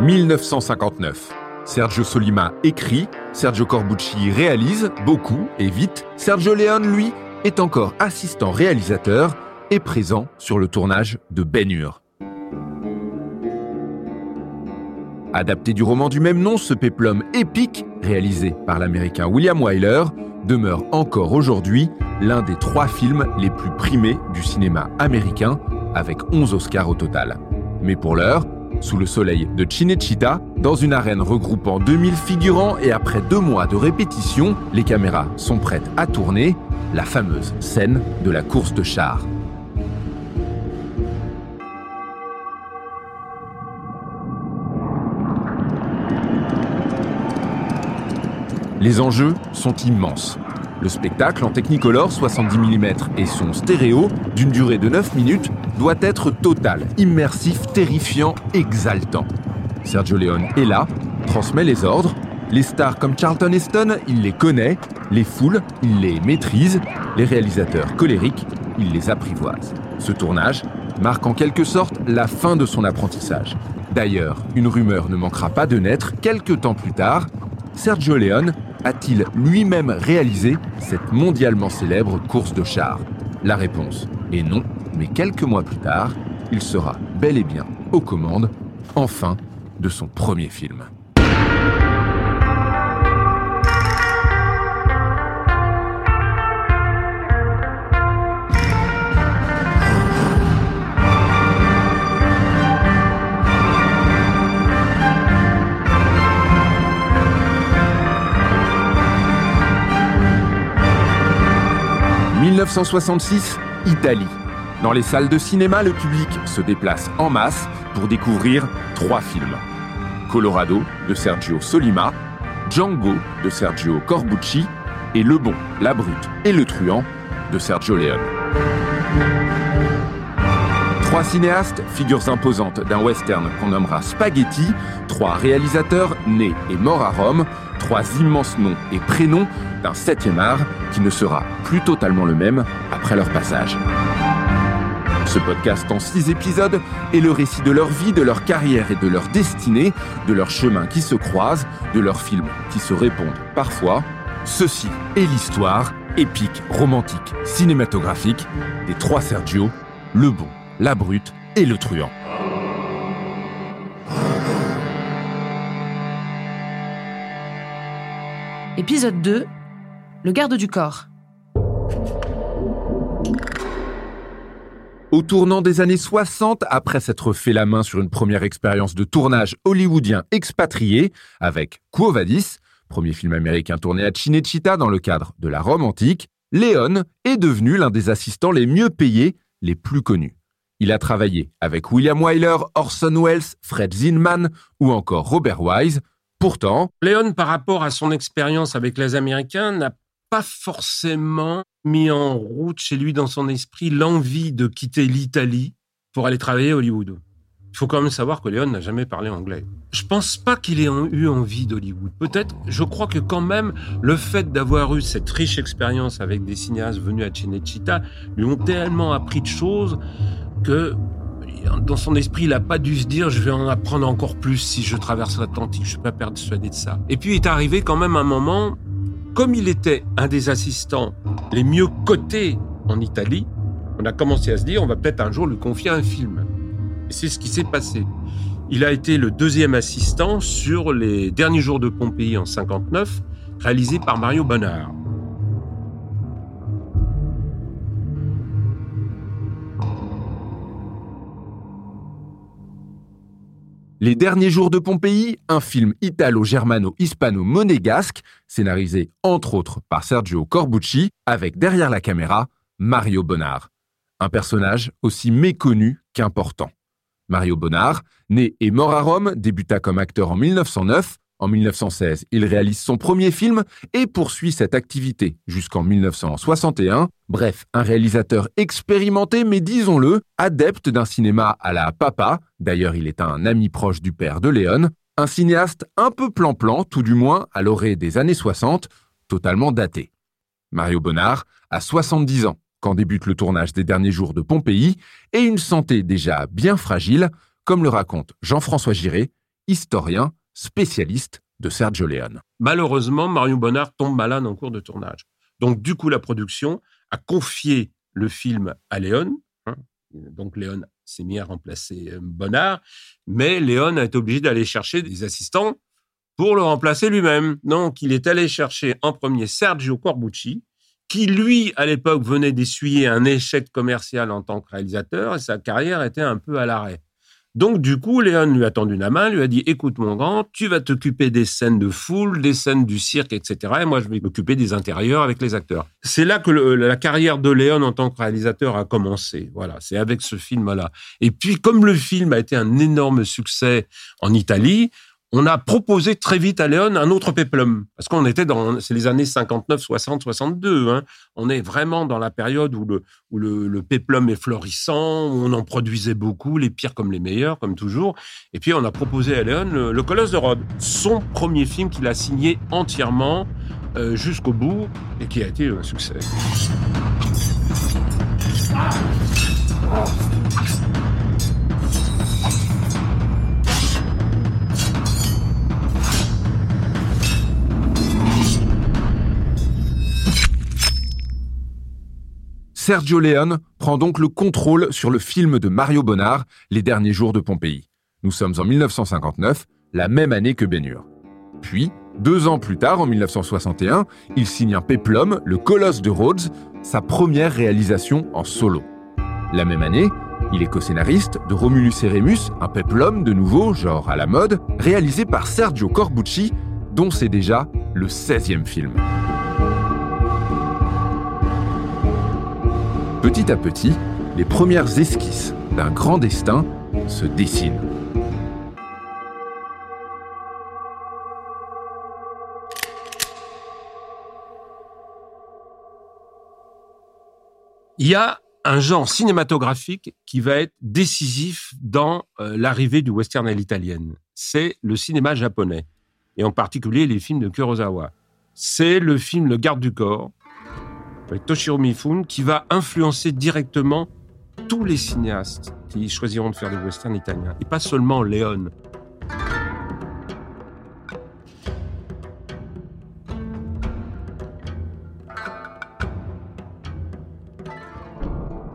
1959. Sergio Solima écrit, Sergio Corbucci réalise beaucoup et vite. Sergio Leone, lui, est encore assistant réalisateur et présent sur le tournage de Ben Hur. Adapté du roman du même nom, ce péplum épique, réalisé par l'américain William Wyler, demeure encore aujourd'hui l'un des trois films les plus primés du cinéma américain, avec 11 Oscars au total. Mais pour l'heure, sous le soleil de Cinecittà, dans une arène regroupant 2000 figurants et après deux mois de répétition, les caméras sont prêtes à tourner la fameuse scène de la course de chars. Les enjeux sont immenses. Le spectacle en Technicolor 70 mm et son stéréo, d'une durée de 9 minutes, doit être total, immersif, terrifiant, exaltant. Sergio Leone est là, transmet les ordres. Les stars comme Charlton Heston, il les connaît. Les foules, il les maîtrise. Les réalisateurs colériques, il les apprivoise. Ce tournage marque en quelque sorte la fin de son apprentissage. D'ailleurs, une rumeur ne manquera pas de naître quelques temps plus tard. Sergio Leone a-t-il lui-même réalisé cette mondialement célèbre course de chars? La réponse est non, mais quelques mois plus tard, il sera bel et bien aux commandes, enfin, de son premier film. 1966, Italie. Dans les salles de cinéma, le public se déplace en masse pour découvrir trois films. Colorado de Sergio Solima, Django de Sergio Corbucci et Le Bon, la Brute et le Truand de Sergio Leone. Trois cinéastes, figures imposantes d'un western qu'on nommera Spaghetti, trois réalisateurs nés et morts à Rome, trois immenses noms et prénoms d'un septième art qui ne sera plus totalement le même après leur passage. Ce podcast en six épisodes est le récit de leur vie, de leur carrière et de leur destinée, de leurs chemins qui se croisent, de leurs films qui se répondent parfois. Ceci est l'histoire épique, romantique, cinématographique des trois Sergio, le bon, la brute et le truand. Épisode 2 Le garde du corps. Au tournant des années 60, après s'être fait la main sur une première expérience de tournage hollywoodien expatrié avec Quo Vadis, premier film américain tourné à Cinecittà dans le cadre de la Rome antique, Léon est devenu l'un des assistants les mieux payés, les plus connus. Il a travaillé avec William Wyler, Orson Welles, Fred Zinman ou encore Robert Wise. Pourtant, Léon, par rapport à son expérience avec les Américains, n'a pas forcément mis en route chez lui dans son esprit l'envie de quitter l'Italie pour aller travailler à Hollywood. Il faut quand même savoir que Léon n'a jamais parlé anglais. Je pense pas qu'il ait eu envie d'Hollywood. Peut-être, je crois que quand même, le fait d'avoir eu cette riche expérience avec des cinéastes venus à Cinecittà lui ont tellement appris de choses que dans son esprit, il n'a pas dû se dire je vais en apprendre encore plus si je traverse l'Atlantique. Je suis pas persuadé de ça. Et puis il est arrivé quand même un moment, comme il était un des assistants les mieux cotés en Italie, on a commencé à se dire on va peut-être un jour lui confier un film. Et c'est ce qui s'est passé. Il a été le deuxième assistant sur les derniers jours de Pompéi en 59, réalisé par Mario Bonnard. Les derniers jours de Pompéi, un film italo-germano-hispano-monégasque, scénarisé entre autres par Sergio Corbucci, avec derrière la caméra Mario Bonnard. Un personnage aussi méconnu qu'important. Mario Bonnard, né et mort à Rome, débuta comme acteur en 1909 en 1916, il réalise son premier film et poursuit cette activité jusqu'en 1961. Bref, un réalisateur expérimenté, mais disons-le, adepte d'un cinéma à la papa. D'ailleurs, il est un ami proche du père de Léon. Un cinéaste un peu plan-plan, tout du moins à l'orée des années 60, totalement daté. Mario Bonnard a 70 ans quand débute le tournage des derniers jours de Pompéi et une santé déjà bien fragile, comme le raconte Jean-François Giré, historien, spécialiste de Sergio Leone. Malheureusement, Marion Bonnard tombe malade en cours de tournage. Donc, du coup, la production a confié le film à Léon. Hein? Donc, Léon s'est mis à remplacer euh, Bonnard. Mais Léon a été obligé d'aller chercher des assistants pour le remplacer lui-même. Donc, il est allé chercher en premier Sergio Corbucci, qui, lui, à l'époque, venait d'essuyer un échec commercial en tant que réalisateur et sa carrière était un peu à l'arrêt. Donc, du coup, Léon lui a tendu la main, lui a dit Écoute, mon grand, tu vas t'occuper des scènes de foule, des scènes du cirque, etc. Et moi, je vais m'occuper des intérieurs avec les acteurs. C'est là que la carrière de Léon en tant que réalisateur a commencé. Voilà, c'est avec ce film-là. Et puis, comme le film a été un énorme succès en Italie, on a proposé très vite à Léon un autre péplum. Parce qu'on était dans, c'est les années 59, 60, 62. On est vraiment dans la période où le, où le, péplum est florissant, où on en produisait beaucoup, les pires comme les meilleurs, comme toujours. Et puis, on a proposé à Léon le, Colosse de Rhodes, son premier film qu'il a signé entièrement euh, jusqu'au bout et qui a été un succès. Sergio Leone prend donc le contrôle sur le film de Mario Bonnard, Les derniers jours de Pompéi. Nous sommes en 1959, la même année que Bénure. Puis, deux ans plus tard, en 1961, il signe un péplum, Le Colosse de Rhodes, sa première réalisation en solo. La même année, il est co-scénariste de Romulus et Rémus, un péplum de nouveau, genre à la mode, réalisé par Sergio Corbucci, dont c'est déjà le 16e film. Petit à petit, les premières esquisses d'un grand destin se dessinent. Il y a un genre cinématographique qui va être décisif dans euh, l'arrivée du western à l'italienne. C'est le cinéma japonais, et en particulier les films de Kurosawa. C'est le film Le garde du corps, avec Toshiro Mifune, qui va influencer directement tous les cinéastes qui choisiront de faire des westerns italiens, et pas seulement Léon.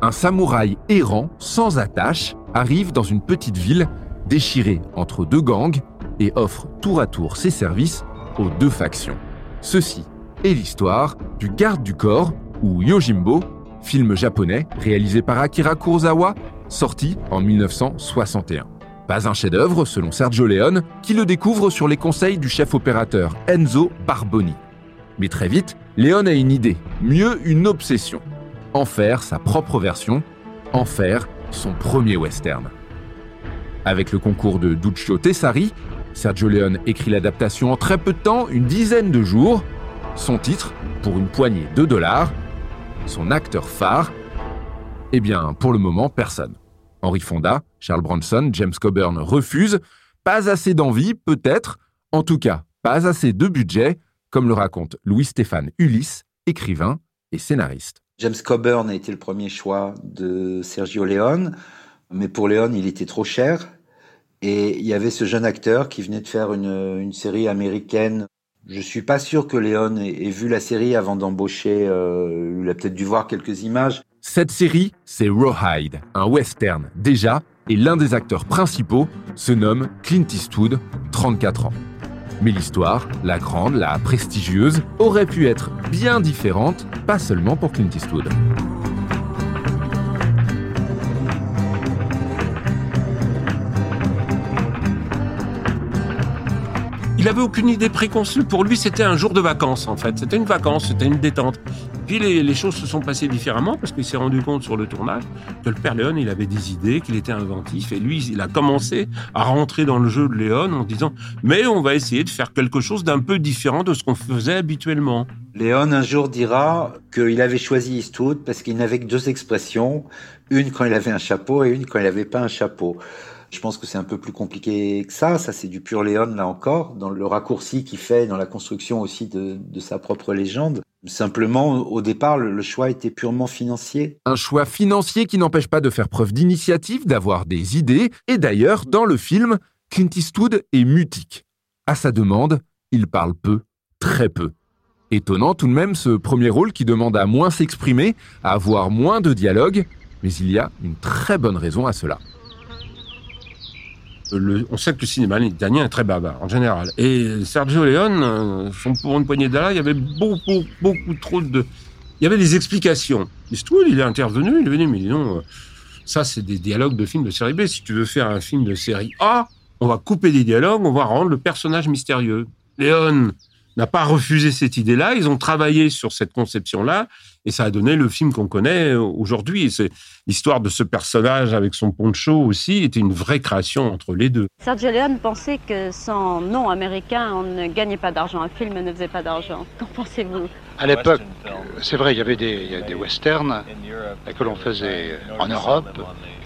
Un samouraï errant, sans attache, arrive dans une petite ville déchirée entre deux gangs et offre tour à tour ses services aux deux factions. Ceci est l'histoire du garde du corps ou Yojimbo, film japonais réalisé par Akira Kurosawa, sorti en 1961. Pas un chef-d'œuvre selon Sergio Leone, qui le découvre sur les conseils du chef opérateur Enzo Barboni. Mais très vite, Leone a une idée, mieux une obsession. En faire sa propre version, en faire son premier western. Avec le concours de Duccio Tessari, Sergio Leone écrit l'adaptation en très peu de temps, une dizaine de jours. Son titre, pour une poignée de dollars, son acteur phare Eh bien, pour le moment, personne. Henry Fonda, Charles Bronson, James Coburn refusent. Pas assez d'envie, peut-être. En tout cas, pas assez de budget, comme le raconte Louis-Stéphane Ulysse, écrivain et scénariste. James Coburn a été le premier choix de Sergio Leone, mais pour Leone, il était trop cher. Et il y avait ce jeune acteur qui venait de faire une, une série américaine je suis pas sûr que Léon ait, vu la série avant d'embaucher. Euh, il a peut-être dû voir quelques images. Cette série, c'est Rawhide, un western déjà, et l'un des acteurs principaux se nomme Clint Eastwood, 34 ans. Mais l'histoire, la grande, la prestigieuse, aurait pu être bien différente, pas seulement pour Clint Eastwood. Il avait aucune idée préconçue. Pour lui, c'était un jour de vacances, en fait. C'était une vacance, c'était une détente. Puis les, choses se sont passées différemment parce qu'il s'est rendu compte sur le tournage que le père Léon, il avait des idées, qu'il était inventif. Et lui, il a commencé à rentrer dans le jeu de Léon en disant Mais on va essayer de faire quelque chose d'un peu différent de ce qu'on faisait habituellement. Léon un jour dira qu'il avait choisi Eastwood parce qu'il n'avait que deux expressions, une quand il avait un chapeau et une quand il n'avait pas un chapeau. Je pense que c'est un peu plus compliqué que ça. Ça, c'est du pur Léon, là encore, dans le raccourci qu'il fait dans la construction aussi de, sa propre légende. Simplement, au départ, le, choix était purement financier. Un choix financier qui n'empêche pas de faire preuve d'initiative, d'avoir des idées. Et d'ailleurs, dans le film, Clint Eastwood est mutique. À sa demande, il parle peu, très peu. Étonnant tout de même ce premier rôle qui demande à moins s'exprimer, à avoir moins de dialogue, mais il y a une très bonne raison à cela. On sait que le cinéma italien est très bavard en général. Et Sergio Leone, euh, pour une poignée d'années, il y avait beaucoup, beaucoup trop de. Il y avait des explications. Eastwood, il est intervenu, il est venu, mais non, euh, ça c'est des dialogues de films de série B. Si tu veux faire un film de série A, on va couper des dialogues, on va rendre le personnage mystérieux. Léon n'a pas refusé cette idée-là, ils ont travaillé sur cette conception-là, et ça a donné le film qu'on connaît aujourd'hui. C'est l'histoire de ce personnage avec son poncho aussi était une vraie création entre les deux. Sergio Leone pensait que sans nom américain, on ne gagnait pas d'argent, un film ne faisait pas d'argent. Qu'en pensez-vous? À l'époque, c'est vrai, il y avait des, des westerns que l'on faisait en Europe,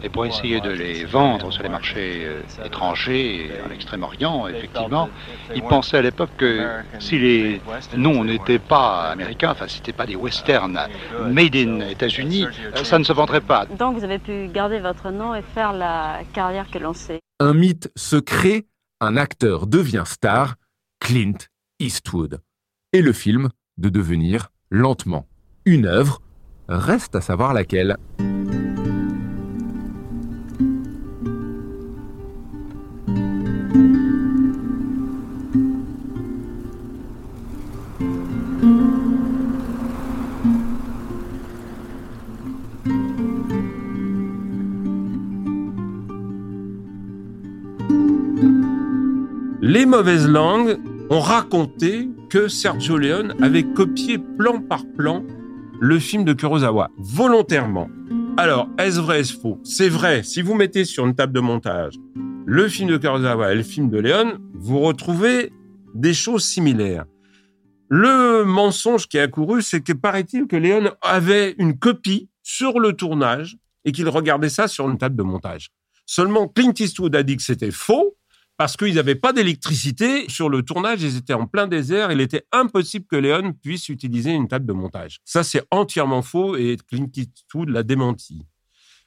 et pour essayer de les vendre sur les marchés euh, étrangers, en Extrême-Orient, effectivement, ils pensaient à l'époque que si les noms n'étaient pas américains, enfin, si pas des westerns made in États-Unis, ça ne se vendrait pas. Donc vous avez pu garder votre nom et faire la carrière que l'on sait. Un mythe se crée, un acteur devient star, Clint Eastwood. Et le film de devenir lentement une œuvre, reste à savoir laquelle. Les mauvaises langues ont raconté que Sergio Leone avait copié plan par plan le film de Kurosawa, volontairement. Alors, est-ce vrai, est-ce faux? C'est vrai, si vous mettez sur une table de montage le film de Kurosawa et le film de Leone, vous retrouvez des choses similaires. Le mensonge qui a couru, c'est que paraît-il que Leone avait une copie sur le tournage et qu'il regardait ça sur une table de montage. Seulement, Clint Eastwood a dit que c'était faux parce qu'ils n'avaient pas d'électricité sur le tournage, ils étaient en plein désert, il était impossible que Léon puisse utiliser une table de montage. Ça, c'est entièrement faux et Clint Eastwood l'a démenti.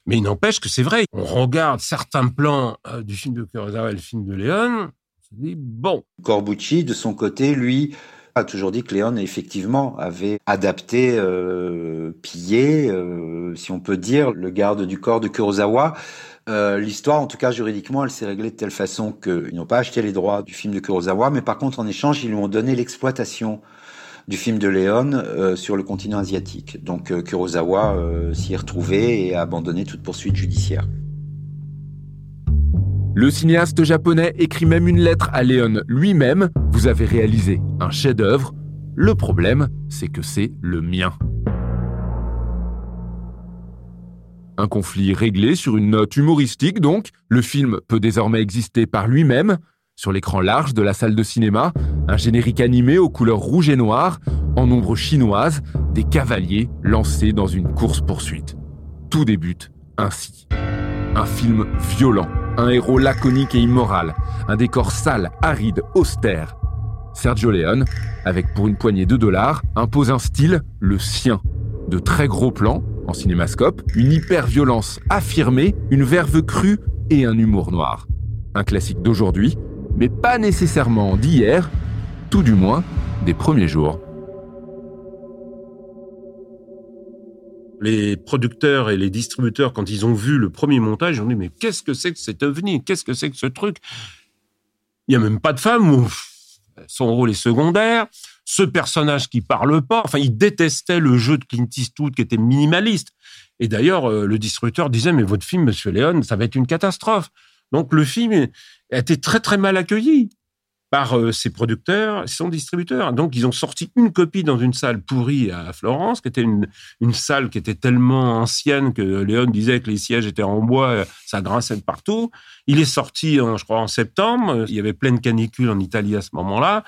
Mais il n'empêche que c'est vrai. On regarde certains plans euh, du film de Kurosawa et le film de Léon, on se bon. Corbucci, de son côté, lui, a toujours dit que Léon, effectivement, avait adapté, euh, pillé, euh, si on peut dire, le garde du corps de Kurosawa. Euh, l'histoire, en tout cas juridiquement, elle s'est réglée de telle façon qu'ils n'ont pas acheté les droits du film de Kurosawa, mais par contre, en échange, ils lui ont donné l'exploitation du film de Léon euh, sur le continent asiatique. Donc euh, Kurosawa s'y est retrouvé et a abandonné toute poursuite judiciaire. Le cinéaste japonais écrit même une lettre à Léon lui-même. Vous avez réalisé un chef-d'œuvre. Le problème, c'est que c'est le mien. Un conflit réglé sur une note humoristique donc, le film peut désormais exister par lui-même. Sur l'écran large de la salle de cinéma, un générique animé aux couleurs rouge et noir, en ombre chinoise, des cavaliers lancés dans une course-poursuite. Tout débute ainsi. Un film violent, un héros laconique et immoral, un décor sale, aride, austère. Sergio Leone, avec pour une poignée de dollars, impose un style, le sien. De très gros plans, en cinémascope, une hyper-violence affirmée, une verve crue et un humour noir. Un classique d'aujourd'hui, mais pas nécessairement d'hier, tout du moins des premiers jours. Les producteurs et les distributeurs, quand ils ont vu le premier montage, ils ont dit mais qu'est-ce que c'est que cet ovni? Qu'est-ce que c'est que ce truc? Il n'y a même pas de femme, son rôle est secondaire ce personnage qui parle pas. Enfin, il détestait le jeu de Clint Eastwood qui était minimaliste. Et d'ailleurs, euh, le distributeur disait, mais votre film, Monsieur Léon, ça va être une catastrophe. Donc, le film a été très, très mal accueilli par euh, ses producteurs, son distributeur. Donc, ils ont sorti une copie dans une salle pourrie à Florence, qui était une, salle qui était tellement ancienne que Léon disait que les sièges étaient en bois, ça grinçait de partout. Il est sorti, je crois, en septembre. Il y avait pleine canicule en Italie à ce moment-là.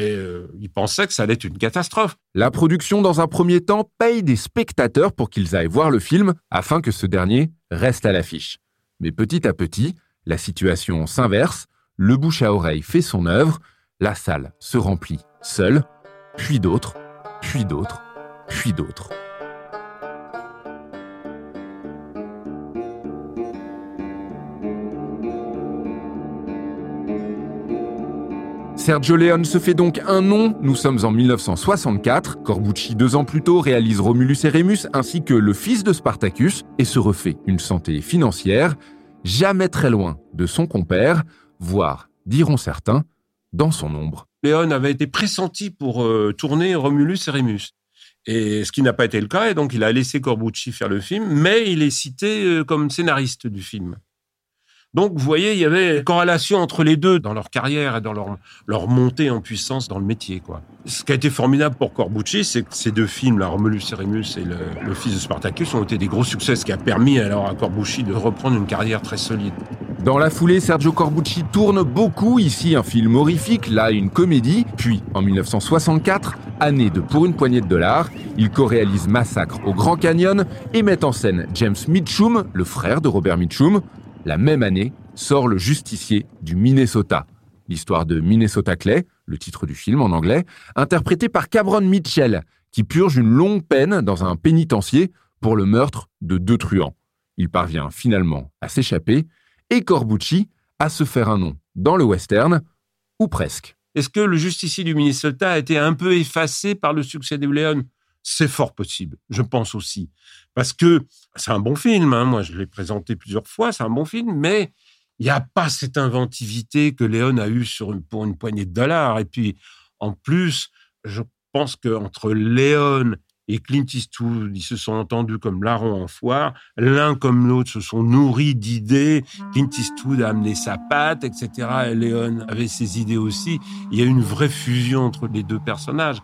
Et euh, il pensait que ça allait être une catastrophe. La production, dans un premier temps, paye des spectateurs pour qu'ils aillent voir le film afin que ce dernier reste à l'affiche. Mais petit à petit, la situation s'inverse, le bouche à oreille fait son œuvre, la salle se remplit seule, puis d'autres, puis d'autres, puis d'autres. Sergio Leone se fait donc un nom, nous sommes en 1964, Corbucci deux ans plus tôt réalise Romulus et Rémus ainsi que Le fils de Spartacus et se refait une santé financière, jamais très loin de son compère, voire, diront certains, dans son ombre. Léon avait été pressenti pour euh, tourner Romulus et Rémus. Et ce qui n'a pas été le cas, et donc il a laissé Corbucci faire le film, mais il est cité euh, comme scénariste du film. Donc, vous voyez, il y avait corrélation entre les deux dans leur carrière et dans leur, montée en puissance dans le métier. Ce qui a été formidable pour Corbucci, c'est que ces deux films, la Romulus et et le, Fils de Spartacus, ont été des gros succès, ce qui a permis alors à Corbucci de reprendre une carrière très solide. Dans la foulée, Sergio Corbucci tourne beaucoup, ici un film horrifique, là une comédie, puis en 1964, année de Pour une poignée de dollars, il co-réalise Massacre au Grand Canyon et met en scène James Mitchum, le frère de Robert Mitchum, la même année, sort Le Justicier du Minnesota, l'histoire de Minnesota Clay, le titre du film en anglais, interprété par Cabron Mitchell, qui purge une longue peine dans un pénitencier pour le meurtre de deux truands. Il parvient finalement à s'échapper et Corbucci à se faire un nom dans le western, ou presque. Est-ce que le justicier du Minnesota a été un peu effacé par le succès de Léon C'est fort possible, je pense aussi. Parce que c'est un bon film, hein. moi je l'ai présenté plusieurs fois, c'est un bon film, mais il n'y a pas cette inventivité que Léon a eue pour une poignée de dollars. Et puis, en plus, je pense qu'entre Léon et Clint Eastwood, ils se sont entendus comme larron en foire. L'un comme l'autre se sont nourris d'idées. Clint Eastwood a amené sa patte, etc. Et Léon avait ses idées aussi. Il y a une vraie fusion entre les deux personnages.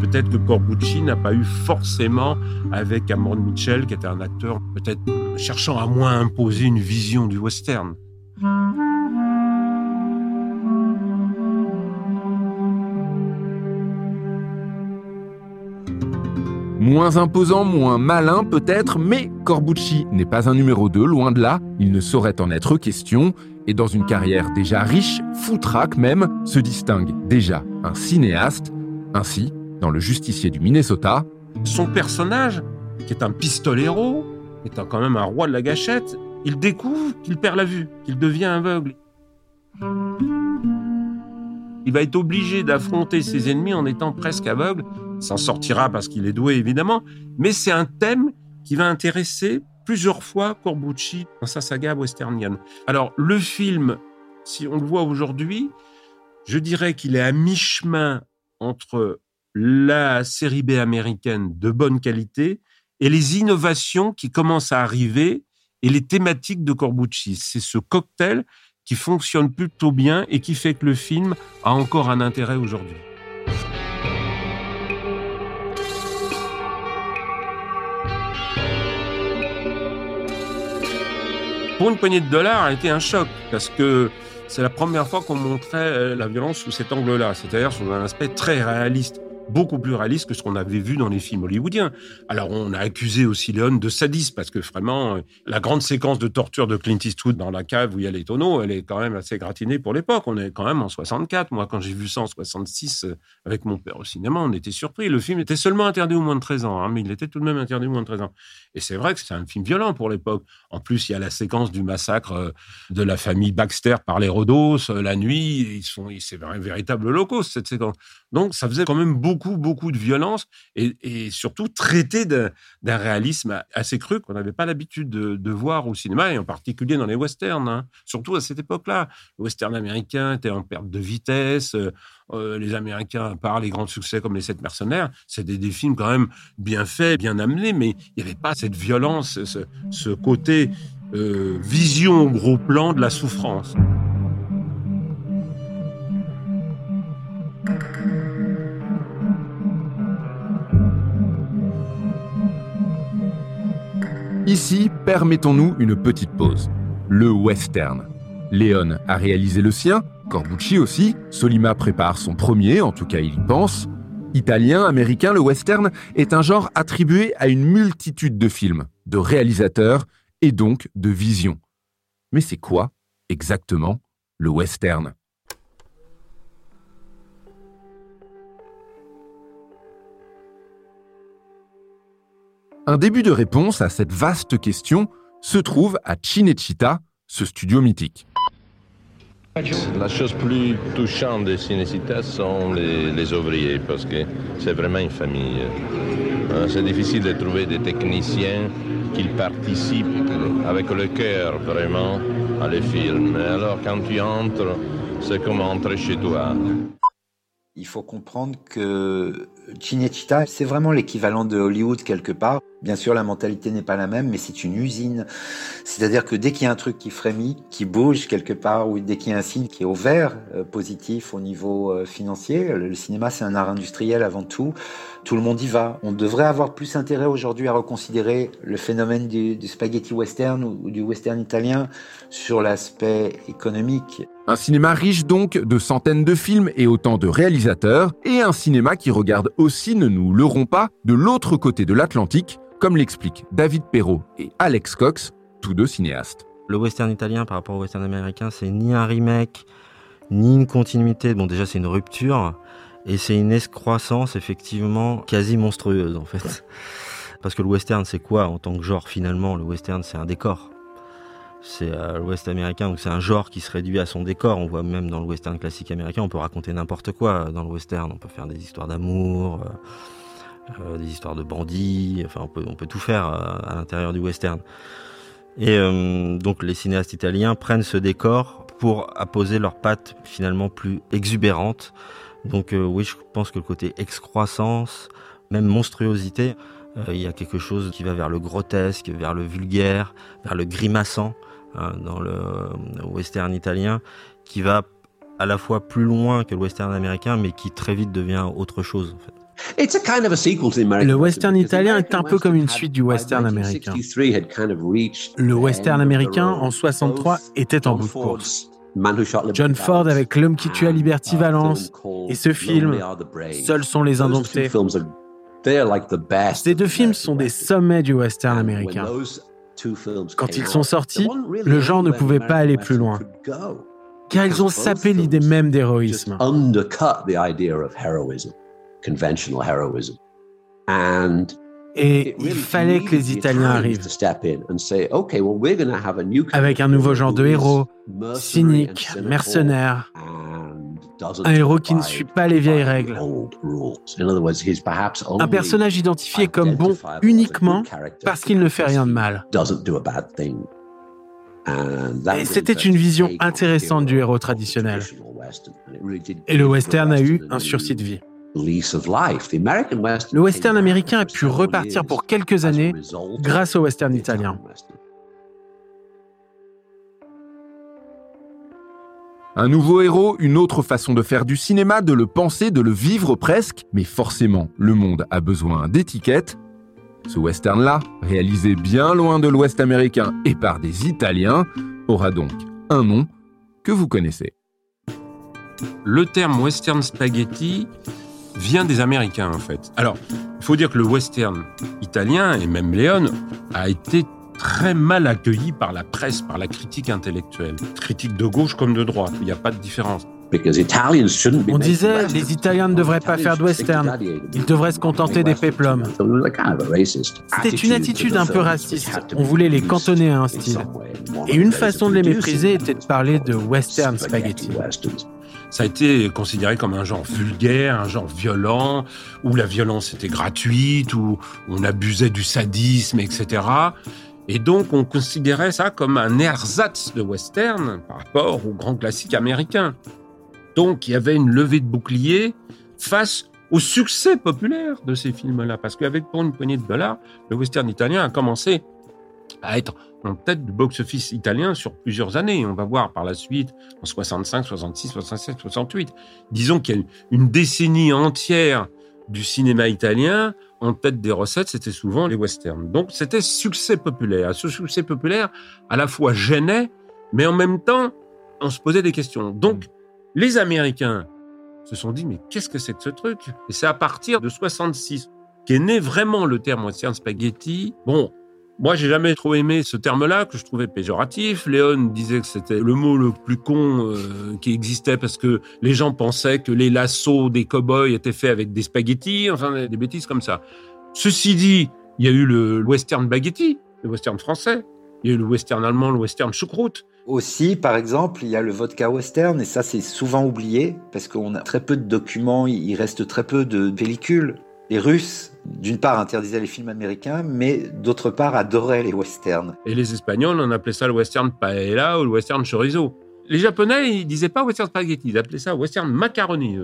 Peut-être que Corbucci n'a pas eu forcément avec Cameron Mitchell, qui était un acteur peut-être cherchant à moins imposer une vision du western. Moins imposant, moins malin peut-être, mais Corbucci n'est pas un numéro 2, loin de là, il ne saurait en être question, et dans une carrière déjà riche, foutraque même, se distingue déjà un cinéaste, ainsi, dans Le Justicier du Minnesota. Son personnage, qui est un pistolero, étant quand même un roi de la gâchette, il découvre qu'il perd la vue, qu'il devient aveugle. Il va être obligé d'affronter ses ennemis en étant presque aveugle s'en sortira parce qu'il est doué, évidemment, mais c'est un thème qui va intéresser plusieurs fois Corbucci dans sa saga westernienne. Alors, le film, si on le voit aujourd'hui, je dirais qu'il est à mi-chemin entre la série B américaine de bonne qualité et les innovations qui commencent à arriver et les thématiques de Corbucci. C'est ce cocktail qui fonctionne plutôt bien et qui fait que le film a encore un intérêt aujourd'hui. Pour une poignée de dollars a été un choc parce que c'est la première fois qu'on montrait euh, la violence sous cet angle-là, c'est-à-dire sous un aspect très réaliste beaucoup plus réaliste que ce qu'on avait vu dans les films hollywoodiens. Alors on a accusé aussi Léon de sadisme parce que vraiment euh, la grande séquence de torture de Clint Eastwood dans la cave où il y a les tonneaux, elle est quand même assez gratinée pour l'époque. On est quand même en 64. Moi, quand j'ai vu ça en 66 euh, avec mon père au cinéma, on était surpris. Le film était seulement interdit aux moins de 13 ans, hein, mais il était tout de même interdit aux moins de 13 ans. Et c'est vrai que c'est un film violent pour l'époque. En plus, il y a la séquence du massacre euh, de la famille Baxter par les Rhodos la nuit. Ils sont, c'est un véritable holocauste cette séquence. Donc, ça faisait quand même beaucoup, beaucoup de violence et, surtout traité d'un réalisme assez cru qu'on n'avait pas l'habitude de, voir au cinéma et en particulier dans les westerns. Hein. Surtout à cette époque-là, le western américain était en perte de vitesse. Euh, euh, les Américains, à part les grands succès comme Les Sept Mercenaires, c'était des films quand même bien faits, bien amenés, mais il n'y avait pas cette violence, ce, côté euh, vision au gros plan de la souffrance. Ici, permettons-nous une petite pause. Le western. Léon a réalisé le sien, Corbucci aussi, Solima prépare son premier, en tout cas il y pense. Italien, américain, le western est un genre attribué à une multitude de films, de réalisateurs et donc de visions. Mais c'est quoi exactement le western? Un début de réponse à cette vaste question se trouve à Cinecittà, ce studio mythique. La chose plus touchante des cinécitas sont les, les ouvriers, parce que c'est vraiment une famille. Euh, C'est difficile de trouver des techniciens qui participent avec le cœur vraiment à les films. Alors quand tu entres, c'est comme entrer chez toi. Il faut comprendre que Cinecittà, c'est vraiment l'équivalent de Hollywood quelque part. Bien sûr, la mentalité n'est pas la même, mais c'est une usine. C'est-à-dire que dès qu'il y a un truc qui frémit, qui bouge quelque part, ou dès qu'il y a un signe qui est au vert, euh, positif au niveau euh, financier, le, cinéma c'est un art industriel avant tout, tout le monde y va. On devrait avoir plus intérêt aujourd'hui à reconsidérer le phénomène du, spaghetti western ou du western italien sur l'aspect économique. Un cinéma riche donc de centaines de films et autant de réalisateurs, et un cinéma qui regarde aussi, ne nous leurrons pas, de l'autre côté de l'Atlantique, comme l'expliquent David Perrault et Alex Cox, tous deux cinéastes. Le western italien par rapport au western américain, c'est ni un remake, ni une continuité. Bon, déjà, c'est une rupture. Et c'est une excroissance, effectivement, quasi monstrueuse, en fait. Parce que le western, c'est quoi en tant que genre, finalement? Le western, c'est un décor. C'est euh, l'ouest américain, donc c'est un genre qui se réduit à son décor. On voit même dans le western classique américain, on peut raconter n'importe quoi dans le western. On peut faire des histoires d'amour, euh, euh, des histoires de bandits, enfin on peut, tout faire euh, à l'intérieur du western. Et euh, donc les cinéastes italiens prennent ce décor pour apposer leurs pattes finalement plus exubérantes. Donc euh, oui, je pense que le côté excroissance, même monstruosité, euh, il y a quelque chose qui va vers le grotesque, vers le vulgaire, vers le grimaçant dans le euh, western italien, qui va à la fois plus loin que le western américain, mais qui très vite devient autre chose. En fait. Le western italien est un peu comme une suite du western américain. Le western américain, en 63, était en bout de course. John Ford avec L'homme qui tue à Liberty Valence et ce film, Seuls sont les indomptés. Ces deux films sont des sommets du western américain. Quand ils sont sortis, le genre ne pouvait pas aller plus loin, car ils ont sapé l'idée même d'héroïsme. Et il fallait que les Italiens arrivent. avec un nouveau genre de héros, cynique, mercenaire, un héros qui ne suit pas les vieilles règles. Un personnage identifié comme bon uniquement parce qu'il ne fait rien de mal. Et c'était une vision intéressante du héros traditionnel. Et le western a eu un sursis de vie. Le western américain a pu repartir pour quelques années grâce au western italien. Un nouveau héros, une autre façon de faire du cinéma, de le penser, de le vivre presque, mais forcément, le monde a besoin d'étiquettes. Ce western-là, réalisé bien loin de l'Ouest américain et par des Italiens, aura donc un nom que vous connaissez. Le terme western spaghetti vient des Américains en fait. Alors, il faut dire que le western italien et même Léon a été très mal accueilli par la presse, par la critique intellectuelle. Critique de gauche comme de droite, il n'y a pas de différence. On disait les Italiens ne devraient pas faire de western, ils devraient se contenter des péplums. C'était une attitude un peu raciste, on voulait les cantonner à un style. Et une façon de les mépriser était de parler de western spaghetti. Ça a été considéré comme un genre vulgaire, un genre violent, où la violence était gratuite, où on abusait du sadisme, etc. Et donc, on considérait ça comme un ersatz de western par rapport aux grands classiques américains. Donc, il y avait une levée de bouclier face au succès populaire de ces films-là. Parce qu'avec pour une poignée de dollars, le western italien a commencé à être en tête du box-office italien sur plusieurs années. On va voir par la suite en 65, 66, 67, 68. Disons qu'il y a une décennie entière du cinéma italien en tête des recettes, c'était souvent les westerns. Donc c'était succès populaire. Ce succès populaire à la fois gênait, mais en même temps, on se posait des questions. Donc les Américains se sont dit, mais qu'est-ce que c'est que ce truc? Et c'est à partir de 66 qu'est né vraiment le terme western spaghetti. Bon, moi, j'ai jamais trop aimé ce terme-là, que je trouvais péjoratif. Léon disait que c'était le mot le plus con euh, qui existait parce que les gens pensaient que les lassos des cow-boys étaient faits avec des spaghettis, enfin des bêtises comme ça. Ceci dit, il y a eu le western spaghetti, le western français. Il y a eu le western allemand, le western choucroute. Aussi, par exemple, il y a le vodka western, et ça c'est souvent oublié, parce qu'on a très peu de documents, il reste très peu de pellicules. Les Russes, d'une part, interdisaient les films américains, mais d'autre part, adoraient les westerns. Et les Espagnols, on appelait ça le western paella ou le western chorizo. Les Japonais, ils disaient pas western spaghetti, ils appelaient ça western macaroni.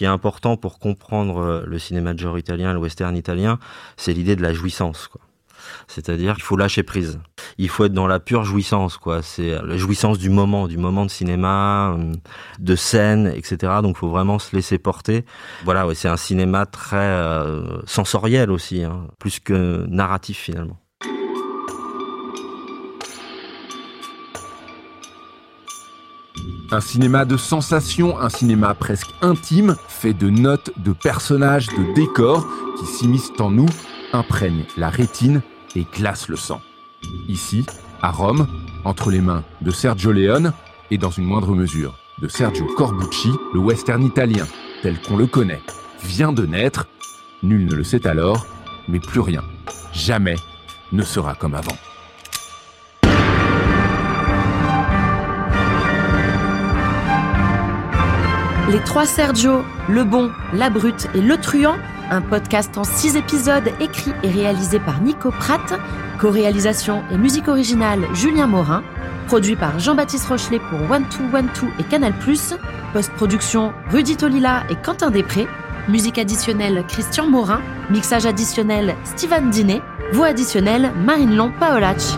Qui est important pour comprendre euh, le cinéma de genre italien, le western italien, c'est l'idée de la jouissance. C'est-à-dire qu'il faut lâcher prise. Il faut être dans la pure jouissance, quoi. C'est la jouissance du moment, du moment de cinéma, euh, de scène, etc. Donc, il faut vraiment se laisser porter. Voilà, c'est un cinéma très euh, sensoriel aussi, hein, plus que narratif finalement. Un cinéma de sensations, un cinéma presque intime, fait de notes, de personnages, de décors qui s'immiscent en nous, imprègnent la rétine et glacent le sang. Ici, à Rome, entre les mains de Sergio Leone et dans une moindre mesure de Sergio Corbucci, le western italien, tel qu'on le connaît, vient de naître. Nul ne le sait alors, mais plus rien, jamais, ne sera comme avant. Les trois Sergio, Le Bon, La Brute et Le Truand, un podcast en six épisodes écrit et réalisé par Nico Pratt, co-réalisation et musique originale Julien Morin, produit par Jean-Baptiste Rochelet pour One Two One Two et Canal+, post-production Rudy Tolila et Quentin Després, musique additionnelle Christian Morin, mixage additionnel Steven Dinet, voix additionnelle Marine Long Paolacci.